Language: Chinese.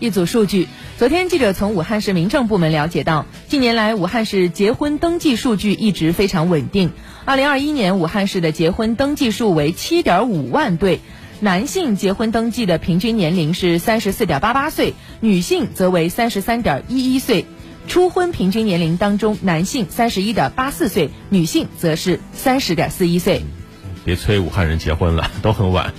一组数据。昨天记者从武汉市民政部门了解到近年来武汉市结婚登记数据一直非常稳定。二零二一年武汉市的结婚登记数为七点五万对男性结婚登记的平均年龄是三十四点八八岁女性则为三十三点一一岁。初婚平均年龄当中男性三十一点八四岁女性则是三十点四一岁。别催武汉人结婚了都很晚。